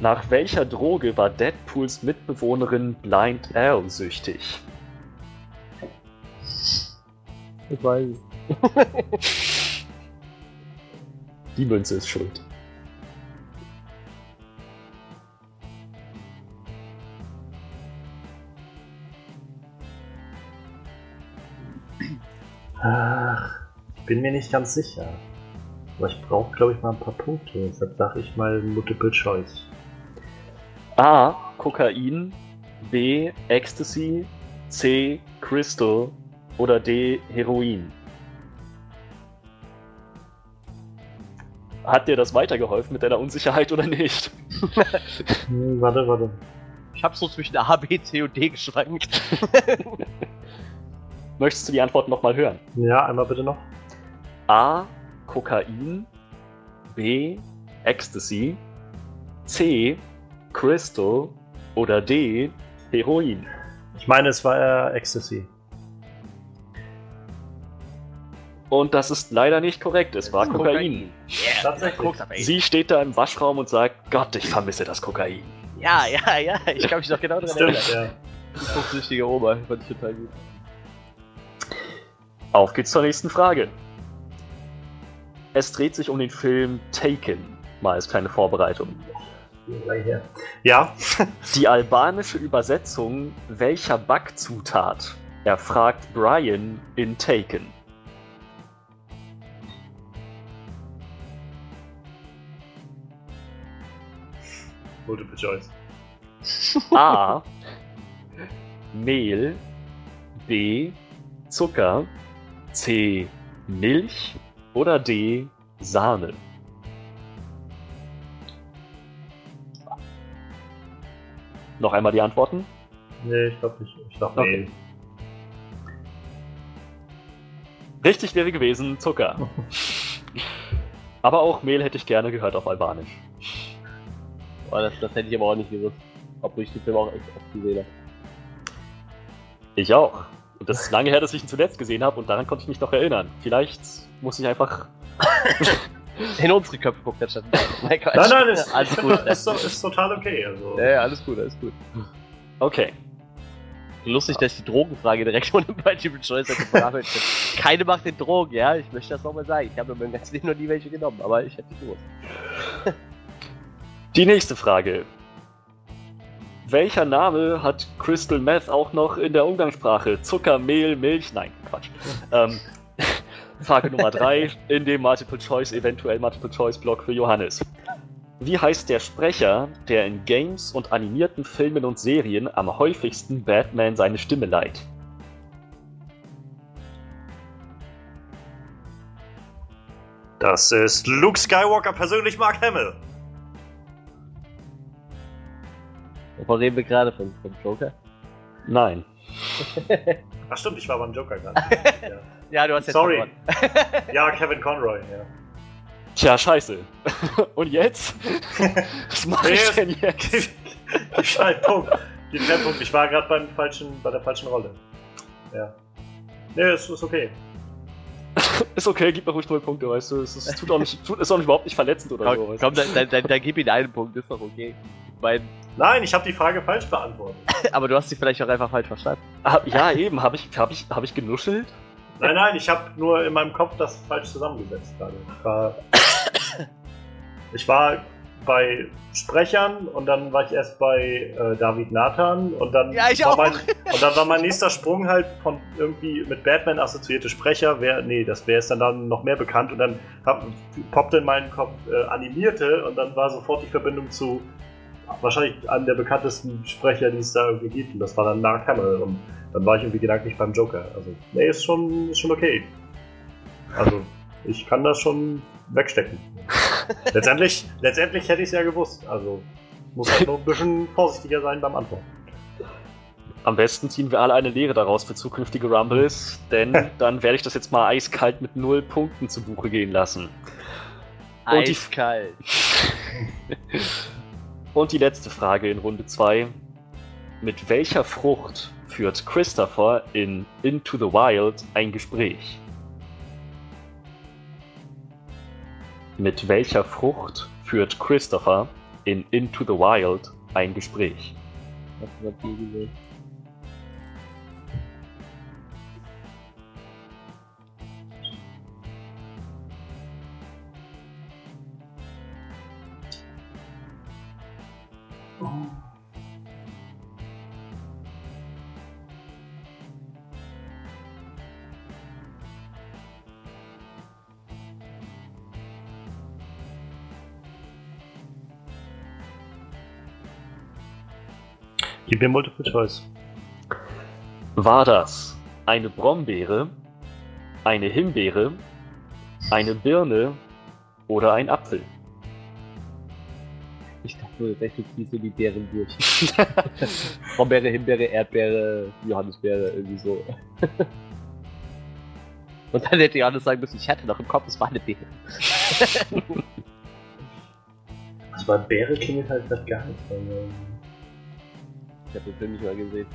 Nach welcher Droge war Deadpools Mitbewohnerin Blind Al süchtig?
Ich weiß es.
Die Münze ist schuld.
Ach, ich bin mir nicht ganz sicher. Aber ich brauche, glaube ich, mal ein paar Punkte. Deshalb sage ich mal Multiple Choice.
A. Kokain. B. Ecstasy. C. Crystal. Oder D. Heroin. Hat dir das weitergeholfen mit deiner Unsicherheit oder nicht?
Hm, warte, warte.
Ich hab so zwischen A, B, C und D geschwankt.
Möchtest du die Antwort nochmal hören?
Ja, einmal bitte noch.
A. Kokain. B. Ecstasy. C. Crystal. Oder D. Heroin.
Ich meine, es war äh, Ecstasy.
Und das ist leider nicht korrekt. Es war Kokain.
Yeah,
Tatsächlich.
Aber, ey.
Sie steht da im Waschraum und sagt: Gott, ich vermisse das Kokain.
Ja, ja, ja, ich kann mich noch genau daran erinnern.
Ja.
Die koksüchtige Oma, fand ich total gut.
Auf geht's zur nächsten Frage. Es dreht sich um den Film Taken. Mal als kleine Vorbereitung.
Ja,
Die albanische Übersetzung welcher Backzutat erfragt Brian in Taken.
Multiple Choice.
A. Mehl. B. Zucker. C. Milch. Oder D. Sahne. Noch einmal die Antworten.
Nee, ich glaube nicht. Ich dachte,
Okay. Richtig wäre gewesen Zucker. Aber auch Mehl hätte ich gerne gehört auf Albanisch.
Boah, das, das hätte ich aber auch nicht gewusst. Obwohl ich den Film auch echt oft gesehen habe.
Ich auch. Und das ist lange her, dass ich ihn zuletzt gesehen habe und daran konnte ich mich noch erinnern. Vielleicht muss ich einfach.
In unsere Köpfe guckt der Stadt. Nein.
Nein, nein, ist,
alles gut.
ist, ist, ist total okay. Also.
Ja, ja, alles gut, alles gut.
Okay.
Lustig, dass ich die Drogenfrage direkt ohne Multiple Choice hätte können. Keine macht den Drogen, ja? Ich möchte das nochmal sagen. Ich habe in meinem ganzen Leben noch nie welche genommen, aber ich hätte gewusst.
Die nächste Frage. Welcher Name hat Crystal Meth auch noch in der Umgangssprache? Zucker, Mehl, Milch? Nein, Quatsch. ähm, Frage Nummer 3 in dem Multiple Choice, eventuell Multiple Choice Block für Johannes. Wie heißt der Sprecher, der in Games und animierten Filmen und Serien am häufigsten Batman seine Stimme leiht?
Das ist Luke Skywalker persönlich Mark Hamill.
Wovon reden wir gerade? Von, vom Joker?
Nein.
Ach stimmt, ich war beim Joker gerade. ja.
Ja, du hast jetzt
Sorry.
verloren.
ja, Kevin Conroy, ja.
Tja, scheiße. Und jetzt? Was mache ich denn jetzt?
Gib gib Punkt. Gib Punkt. Ich war gerade beim falschen, bei der falschen Rolle. Ja. Nee, ist, ist okay.
Ist okay, gib mir ruhig null Punkte, weißt du. Es ist, tut auch nicht, tut, ist auch nicht überhaupt nicht verletzend oder so.
Komm,
weißt
komm dann, dann, dann, dann gib ihm einen Punkt, ist doch okay. beiden.
Nein, ich habe die Frage falsch beantwortet.
Aber du hast sie vielleicht auch einfach falsch verstanden.
Ah, ja, eben, habe ich, hab ich, hab ich genuschelt?
Nein, nein, ich habe nur in meinem Kopf das falsch zusammengesetzt gerade. Ich war, ich war bei Sprechern und dann war ich erst bei äh, David Nathan und dann,
Ja,
war. Mein, und dann war mein nächster Sprung halt von irgendwie mit Batman assoziierte Sprecher. Wer, nee, das wäre es dann, dann noch mehr bekannt und dann hab, poppte in meinen Kopf äh, animierte und dann war sofort die Verbindung zu wahrscheinlich einem der bekanntesten Sprecher, die es da irgendwie gibt und das war dann Mark Hamill und dann war ich irgendwie gedanklich beim Joker. Also, nee, ist schon, ist schon okay. Also, ich kann das schon wegstecken. Letztendlich, letztendlich hätte ich es ja gewusst. Also, muss halt nur ein bisschen vorsichtiger sein beim Antworten.
Am besten ziehen wir alle eine Lehre daraus für zukünftige Rumbles, denn dann werde ich das jetzt mal eiskalt mit null Punkten zu Buche gehen lassen. Und die-
Eiskalt.
Und die letzte Frage in Runde 2. Mit welcher Frucht führt Christopher in Into the Wild ein Gespräch? Mit welcher Frucht führt Christopher in Into the Wild ein Gespräch?
Hast du gesehen?
Gib mir Multiple Choice.
War das eine Brombeere, eine Himbeere, eine Birne oder ein Apfel?
Ich dachte nur, das fließt so die Beeren durch. Brombeere, Himbeere, Erdbeere, Johannisbeere, irgendwie so. Und dann hätte Johannes sagen müssen, ich hatte noch im Kopf, es war eine Beere.
Also bei Bäre klingelt halt das gar nicht.
Ich habe den Film nicht mal gesehen.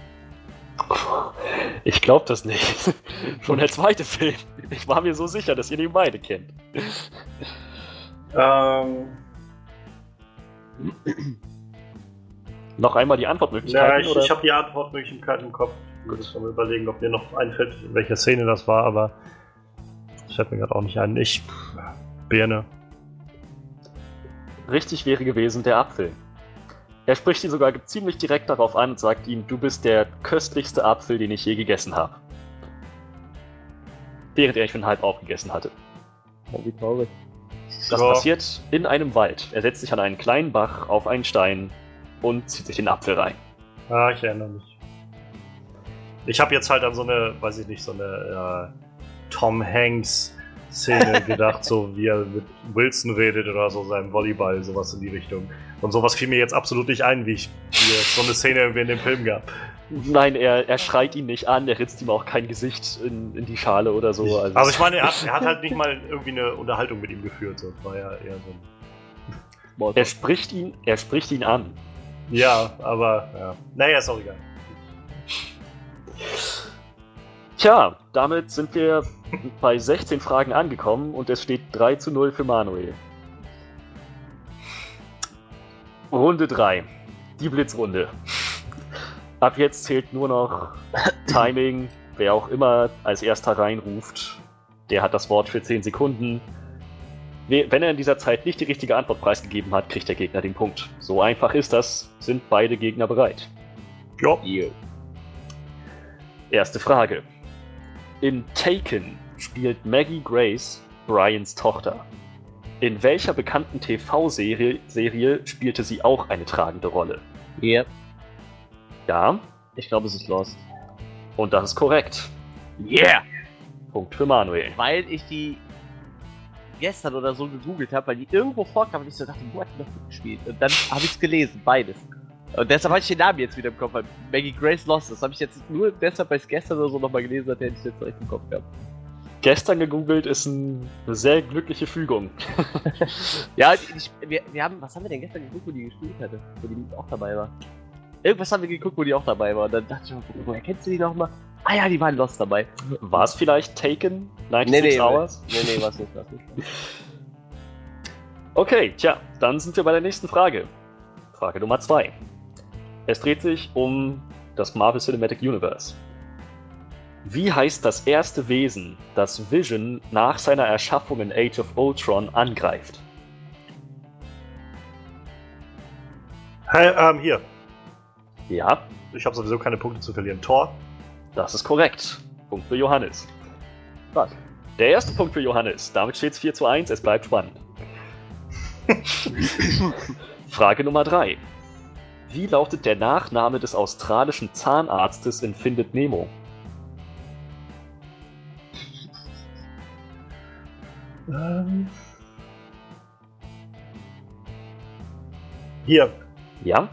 Ich glaube das nicht. Schon der zweite Film. Ich war mir so sicher, dass ihr den beide kennt.
ähm,
Noch einmal die
ja,
Antwortmöglichkeiten?
ich,
oder?
ich habe die Antwortmöglichkeiten im Kopf. Ich muss mal überlegen, ob mir noch einfällt, in welcher Szene das war, aber das fällt mir gerade auch nicht ein. Ich. Birne.
Richtig wäre gewesen der Apfel. Er spricht ihn sogar ziemlich direkt darauf an und sagt ihm, du bist der köstlichste Apfel, den ich je gegessen habe. Während er ihn schon halb aufgegessen hatte.
Oh, wie traurig.
Das
Ja.
passiert in einem Wald. Er setzt sich an einen kleinen Bach auf einen Stein und zieht sich den Apfel rein.
Ah, ich erinnere mich. Ich habe jetzt halt an so eine, weiß ich nicht, so eine äh, Tom Hanks Szene gedacht, so wie er mit Wilson redet oder so seinem Volleyball, sowas in die Richtung. Und sowas fiel mir jetzt absolut nicht ein, wie, ich, wie es so eine Szene irgendwie in dem Film gab.
Nein, er, er schreit ihn nicht an, er ritzt ihm auch kein Gesicht in, in die Schale oder so.
Also ich meine, er hat, er hat halt nicht mal irgendwie eine Unterhaltung mit ihm geführt. So. War ja eher so ein
er spricht ihn, er spricht ihn an.
Ja, aber ja. Naja, ist auch egal.
Tja, damit sind wir bei 16 Fragen angekommen und es steht 3 zu 0 für Manuel. Runde 3. Die Blitzrunde. Ab jetzt zählt nur noch Timing. Wer auch immer als erster reinruft, der hat das Wort für 10 Sekunden. We- Wenn er in dieser Zeit nicht die richtige Antwort preisgegeben hat, kriegt der Gegner den Punkt. So einfach ist das. Sind beide Gegner bereit?
Ja.
Erste Frage. In Taken spielt Maggie Grace Brians Tochter. In welcher bekannten TV-Serie Serie spielte sie auch eine tragende Rolle?
Yep.
Ja,
Ich glaube, es ist Lost.
und das ist korrekt.
Yeah!
Punkt für Manuel.
Weil ich die gestern oder so gegoogelt habe, weil die irgendwo vorkam und ich so dachte, wo hat die noch mitgespielt? Und dann habe ich es gelesen, beides. Und deshalb habe ich den Namen jetzt wieder im Kopf, weil Maggie Grace Lost. Das habe ich jetzt nur deshalb, weil ich es gestern oder so nochmal gelesen hatte, hätte ich jetzt direkt im Kopf gehabt.
Gestern gegoogelt ist ein, eine sehr glückliche Fügung.
Ja, ich, wir, wir haben, was haben wir denn gestern geguckt, wo die gespielt hatte? Wo die auch dabei war. Irgendwas haben wir geguckt, wo die auch dabei war. Und dann dachte ich woher kennst du die nochmal? Ah ja, die waren Lost dabei.
War es vielleicht Taken? 96
Nee, nee,
Hours?
nee, nee, was nicht, was nicht.
Okay, tja, dann sind wir bei der nächsten Frage. Frage Nummer 2. Es dreht sich um das Marvel Cinematic Universe. Wie heißt das erste Wesen, das Vision nach seiner Erschaffung in Age of Ultron angreift?
Hey, ähm, hier.
Ja,
Ich habe sowieso keine Punkte zu verlieren. Tor.
das ist korrekt. Punkt für Johannes.
Was?
Der erste Punkt für Johannes. Damit steht es 4 zu 1. Es bleibt spannend. Frage Nummer 3. Wie lautet der Nachname des australischen Zahnarztes in Findet Nemo?
Ähm. Hier.
Ja,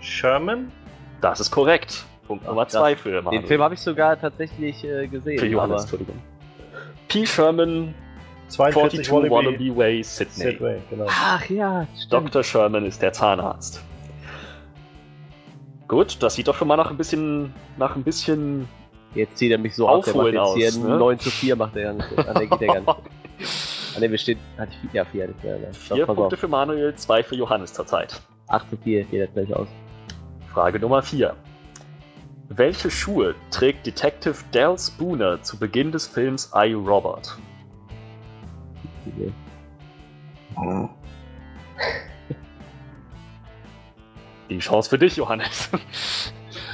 Sherman?
das ist korrekt. Punkt Nummer. 2 für Manuel.
Den Film habe ich sogar tatsächlich äh, gesehen.
Für Johannes, Entschuldigung. P. Sherman,
42
42 Wallaby Way, Sydney.
Sidway, genau.
Ach ja, stimmt.
Dr. Sherman ist der Zahnarzt. Gut, das sieht doch schon mal nach ein bisschen, nach ein bisschen
Jetzt zieht er mich so ab, der macht
Aufholen
jetzt hier
aus,
ein
ne?
9 zu 4 macht er ja nicht. Ah, der geht ja gar nicht. Ah, ne, wir stehen. Hatte ich ja 4 hatte ich ja. Ne?
vier
Doch,
Punkte
auf.
für Manuel, zwei für Johannes zurzeit.
8 zu 4 geht jetzt gleich aus.
Frage Nummer 4. Welche Schuhe trägt Detective Dal Spooner zu Beginn des Films I, Robert?
Okay.
Die Chance für dich, Johannes.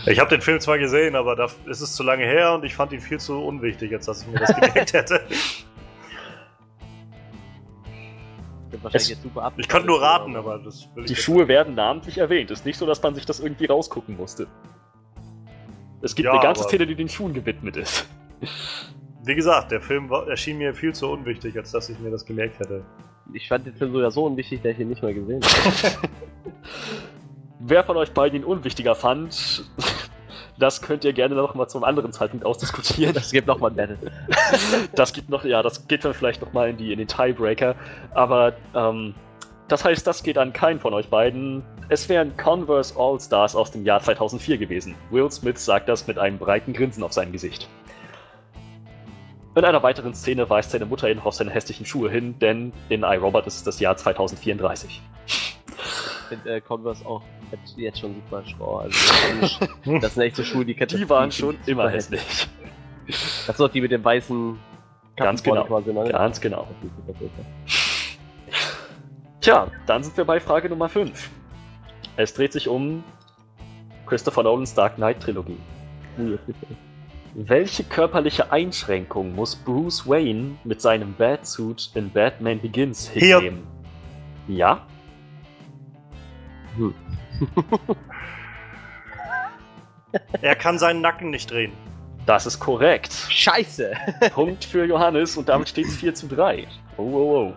Ich habe den Film zwar gesehen, aber da ist es zu lange her und ich fand ihn viel zu unwichtig, als dass ich mir das gemerkt hätte.
Es-
jetzt super ab.
Ich konnte nur raten, aber das will ich
Die
jetzt-
Schuhe werden namentlich erwähnt. Ist nicht so, dass man sich das irgendwie rausgucken musste. Es gibt
Ja,
eine ganze Szene, die den Schuhen gewidmet ist.
Wie gesagt, der Film war, erschien mir viel zu unwichtig, als dass ich mir das gemerkt hätte.
Ich fand den Film sogar so unwichtig, dass ich ihn nicht mal gesehen habe.
Wer von euch beiden ihn unwichtiger fand, das könnt ihr gerne noch mal zum anderen Zeitpunkt ausdiskutieren.
Es gibt nochmal ein Battle.
Das gibt noch, ja, das geht dann vielleicht noch mal in, die, in den Tiebreaker. Aber ähm, das heißt, das geht an keinen von euch beiden. Es wären Converse All-Stars aus dem Jahr 2004 gewesen. Will Smith sagt das mit einem breiten Grinsen auf seinem Gesicht. In einer weiteren Szene weist seine Mutter ihn auf seine hässlichen Schuhe hin, denn in iRobot ist es das Jahr 2034.
Ich finde äh, Converse auch jetzt, schon super schlau. Also, das sind echt so Schuhe, die kennt
Die waren schon immer hässlich.
Das sind doch die mit dem weißen
Ganz genau.
quasi, ne?
Ganz genau. Tja, dann sind wir bei Frage Nummer 5. Es dreht sich um Christopher Nolans Dark Knight Trilogie. Welche körperliche Einschränkung muss Bruce Wayne mit seinem Batsuit in Batman Begins
Hier.
hinnehmen? Ja?
Er kann seinen Nacken nicht drehen.
Das ist korrekt.
Scheiße!
Punkt für Johannes und damit steht es 4 zu 3. Oh, oh, oh.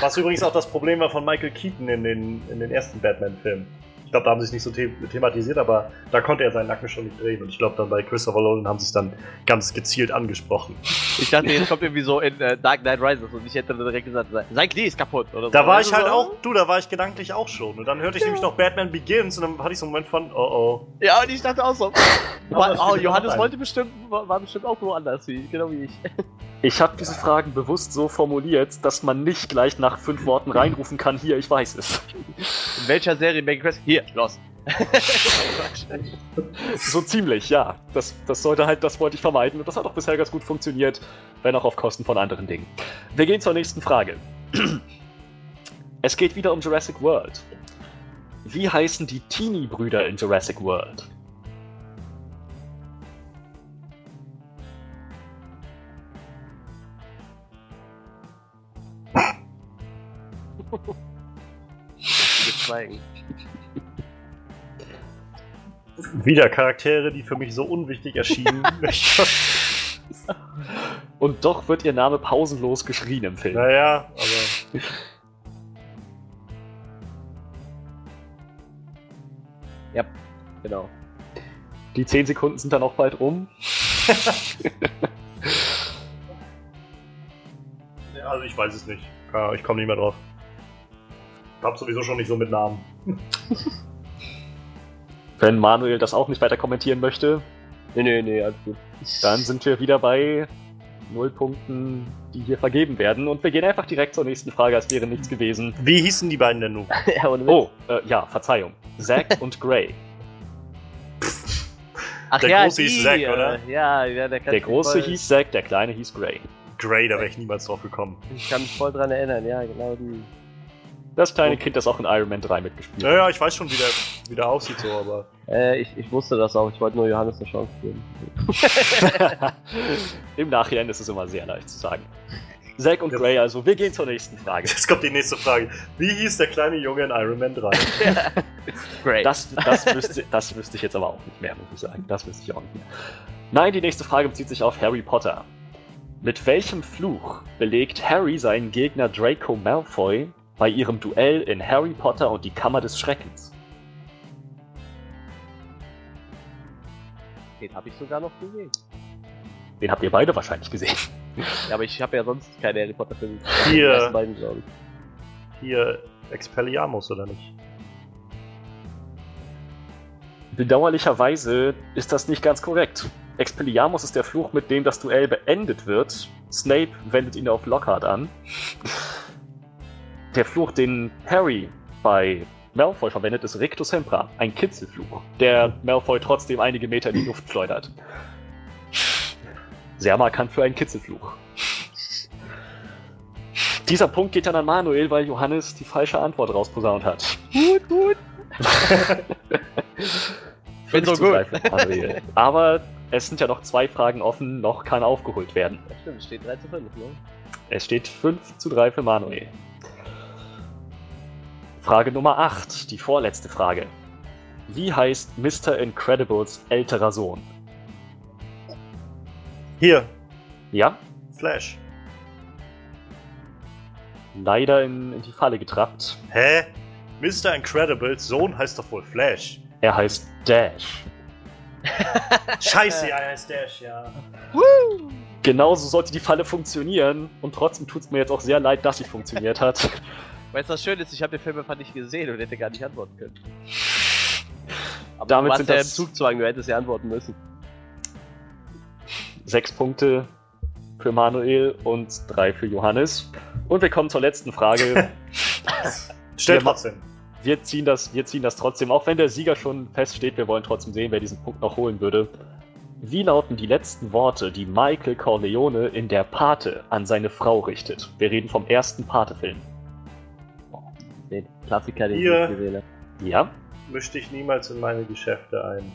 Was übrigens auch das Problem war von Michael Keaton in den, in den ersten Batman-Filmen. Ich glaube, da haben sie es nicht so the thematisiert, aber da konnte er seinen Nacken schon nicht drehen. Und ich glaube, dann bei Christopher Nolan haben sie es dann ganz gezielt angesprochen.
Ich dachte, jetzt kommt irgendwie so in äh, Dark Knight Rises und ich hätte dann direkt gesagt, sein Knie ist kaputt oder so.
Da war ich
du
halt
so?
auch, du, da war ich gedanklich auch schon. Und dann hörte ich nämlich noch Batman Begins und dann hatte ich so einen Moment von, oh oh.
Ja, und ich dachte auch so.
Es
oh, Johannes wollte bestimmt, war, war bestimmt auch woanders, wie, genau wie ich.
Ich habe diese Fragen bewusst so formuliert, dass man nicht gleich nach fünf Worten reinrufen kann, hier, ich weiß es.
In welcher Serie Megan Quest? Hier, los.
So ziemlich, ja. Das, das sollte halt, das wollte ich vermeiden und das hat auch bisher ganz gut funktioniert, wenn auch auf Kosten von anderen Dingen. Wir gehen zur nächsten Frage. Es geht wieder um Jurassic World. Wie heißen die Teenie-Brüder in Jurassic World?
Wir schweigen.
Wieder Charaktere, die für mich so unwichtig erschienen.
Und doch wird ihr Name pausenlos geschrien im Film.
naja, aber.
Genau.
Die 10 Sekunden sind dann auch bald rum.
Ja, also ich weiß es nicht. Ja, Ich komme nicht mehr drauf. Ich hab sowieso schon nicht so mit Namen.
Wenn Manuel das auch nicht weiter kommentieren möchte,
Nee, nee, nee, alles gut.
dann sind wir wieder bei null Punkten, die hier vergeben werden. Und wir gehen einfach direkt zur nächsten Frage, als wäre nichts gewesen.
Wie hießen die beiden denn nun?
ja.
Oh, äh, ja, Verzeihung. Zack und Gray.
Ach
der
ja,
Große hieß
die,
Zack,
äh,
oder?
Ja, ja, der kann
Der große
voll,
hieß Zack, der kleine hieß Gray.
Gray, da wäre ich niemals drauf gekommen.
Ich kann mich voll dran erinnern, ja, genau die.
Das kleine Kind, das auch in Iron Man 3 mitgespielt
Ja, ja, ich weiß schon, wie der, wie der aussieht, so, aber.
Äh, ich, ich wusste das auch, ich wollte nur Johannes eine Chance geben.
hat. Im Nachhinein ist es immer sehr leicht zu sagen. Zack und
Ja.
Gray, also wir gehen zur nächsten Frage.
Jetzt kommt die nächste Frage. Wie hieß der kleine Junge in Iron Man 3?
Great.
Das, das, wüsste, das wüsste ich jetzt aber auch nicht mehr, muss ich sagen. Das wüsste ich auch nicht mehr. Nein, die nächste Frage bezieht sich auf Harry Potter. Mit welchem Fluch belegt Harry seinen Gegner Draco Malfoy bei ihrem Duell in Harry Potter und die Kammer des Schreckens?
Den habe ich sogar noch gesehen.
Den habt ihr beide wahrscheinlich gesehen.
Ja, aber ich habe ja sonst keine Harry Potter Filme.
Hier.
Beiden.
Hier Expelliarmus, oder nicht?
Bedauerlicherweise ist das nicht ganz korrekt. Expelliarmus ist der Fluch, mit dem das Duell beendet wird. Snape wendet ihn auf Lockhart an. Der Fluch, den Harry bei Malfoy verwendet, ist Rictus Sempra, ein Kitzelfluch, der Malfoy trotzdem einige Meter in die Luft schleudert. Sehr markant für einen Kitzelfluch. Dieser Punkt geht dann an Manuel, weil Johannes die falsche Antwort rausposaunt hat.
Gut, gut. bin so gut.
Manuel. Aber es sind ja noch zwei Fragen offen, noch kann aufgeholt werden.
Stimmt, es steht 3 zu 5, ne?
Es steht 5 zu 3 für Manuel. Frage Nummer 8, die vorletzte Frage. Wie heißt Mr. Incredibles älterer Sohn?
Hier,
Ja,
Flash.
leider in, in die Falle getrappt.
Hä? Mr. Incredibles Sohn heißt doch wohl Flash.
Er heißt Dash.
Scheiße, er heißt Dash, ja.
Genauso sollte die Falle funktionieren und trotzdem tut es mir jetzt auch sehr leid, dass sie funktioniert hat.
Weißt du, was schön ist? Ich habe den Film einfach nicht gesehen und hätte gar nicht antworten können. Aber
Damit
du warst
sind
ja
das-
im Zugzwang, du hättest ja antworten müssen.
Sechs Punkte für Manuel und drei für Johannes. Und wir kommen zur letzten Frage.
Stell trotzdem.
wir ziehen, das, wir ziehen das trotzdem, auch wenn der Sieger schon feststeht, wir wollen trotzdem sehen, wer diesen Punkt noch holen würde. Wie lauten die letzten Worte, die Michael Corleone in der Pate an seine Frau richtet? Wir reden vom ersten Pate-Film.
Den Klassiker, den
Hier.
ich nicht gesehen habe.
Ja,
Misch dich niemals in meine Geschäfte ein.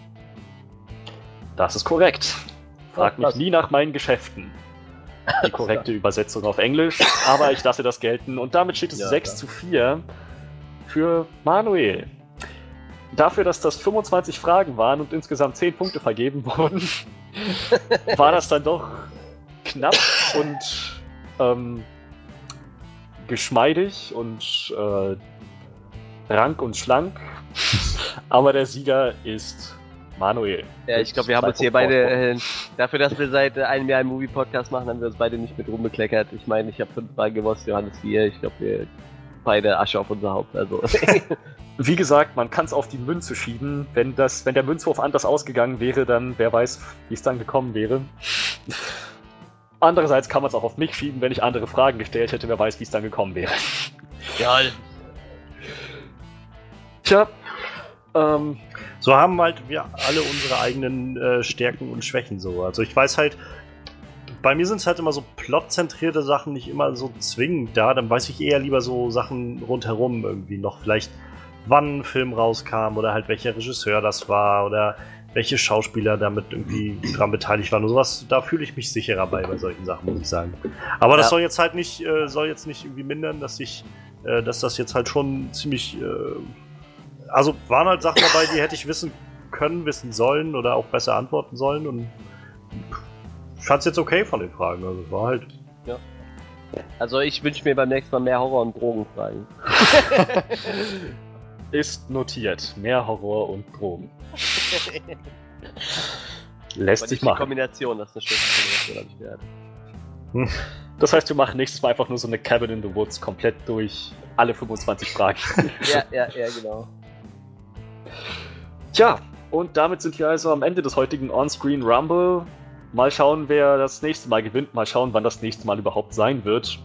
das ist korrekt. Frag mich nie nach meinen Geschäften. Die korrekte Übersetzung auf Englisch, aber ich lasse das gelten. Und damit steht es
Ja,
6
klar.
zu 4 für Manuel. Dafür, dass das 25 Fragen waren und insgesamt 10 Punkte vergeben wurden, war das dann doch knapp und ähm, geschmeidig und äh, rank und schlank. Aber der Sieger ist Manuel.
Ja, ich glaube, wir haben uns hier beide, äh, dafür, dass wir seit äh, einem Jahr einen Movie-Podcast machen, haben wir uns beide nicht mit rumbekleckert. Ich meine, ich habe fünf Fragen gewusst, Johannes vier. Ich glaube, wir beide Asche auf unser Haupt. Also,
Wie gesagt, man kann es auf die Münze schieben. Wenn, das, wenn der Münzwurf anders ausgegangen wäre, dann wer weiß, wie es dann gekommen wäre. Andererseits kann man es auch auf mich schieben, wenn ich andere Fragen gestellt hätte, wer weiß, wie es dann gekommen wäre.
ja,
Tja, ähm,
So haben halt wir alle unsere eigenen äh, Stärken und Schwächen so. Also ich weiß halt, bei mir sind es halt immer so plotzentrierte Sachen nicht immer so zwingend da. Dann weiß ich eher lieber so Sachen rundherum irgendwie noch. Vielleicht wann ein Film rauskam oder halt welcher Regisseur das war oder welche Schauspieler damit irgendwie dran beteiligt waren und sowas. Da fühle ich mich sicherer bei bei solchen Sachen, muss ich sagen. Aber das
Ja.
soll jetzt halt nicht, äh, soll jetzt nicht irgendwie mindern, dass ich, äh, dass das jetzt halt schon ziemlich äh, also waren halt Sachen dabei, die hätte ich wissen können, wissen sollen oder auch besser antworten sollen und ich fand's jetzt okay von den Fragen. Also war halt.
also ich wünsche mir beim nächsten Mal mehr Horror- und Drogenfragen.
ist notiert. Mehr Horror und Drogen. Lässt sich
nicht die
machen.
Kombination, das ist eine schlechte Kombination, habe ich gehört.
Das heißt, wir machen nächstes Mal einfach nur so eine Cabin in the Woods komplett durch alle 25 Fragen.
Ja, ja, ja, genau.
Tja, und damit sind wir also am Ende des heutigen On-Screen Rumble. Mal schauen, wer das nächste Mal gewinnt. Mal schauen, wann das nächste Mal überhaupt sein wird.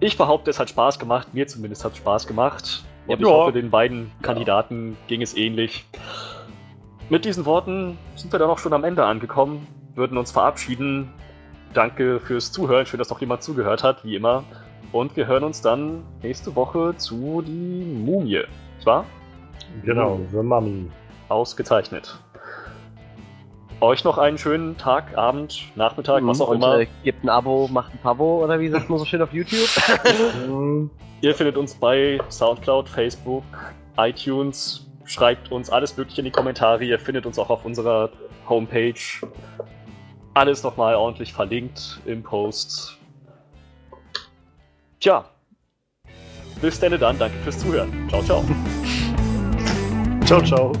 Ich behaupte, es hat Spaß gemacht. Mir zumindest hat es Spaß gemacht. Und ich
Ja.
hoffe, den beiden Kandidaten ging es ähnlich. Mit diesen Worten sind wir dann auch schon am Ende angekommen. Würden uns verabschieden. Danke fürs Zuhören. Schön, dass noch jemand zugehört hat, wie immer. Und wir hören uns dann nächste Woche zu die Mumie. Wahr?
Genau, The Mummy.
Ausgezeichnet. Euch noch einen schönen Tag, Abend, Nachmittag, was auch
Mhm. Und
immer.
äh, gebt ein Abo, macht ein Pavo oder wie sagt man so schön auf YouTube?
Ihr findet uns bei Soundcloud, Facebook, iTunes. Schreibt uns alles Mögliche in die Kommentare. Ihr findet uns auch auf unserer Homepage. Alles nochmal ordentlich verlinkt im Post. Tja. Bis denn dann. Danke fürs Zuhören. Ciao, ciao.
Ciao, ciao.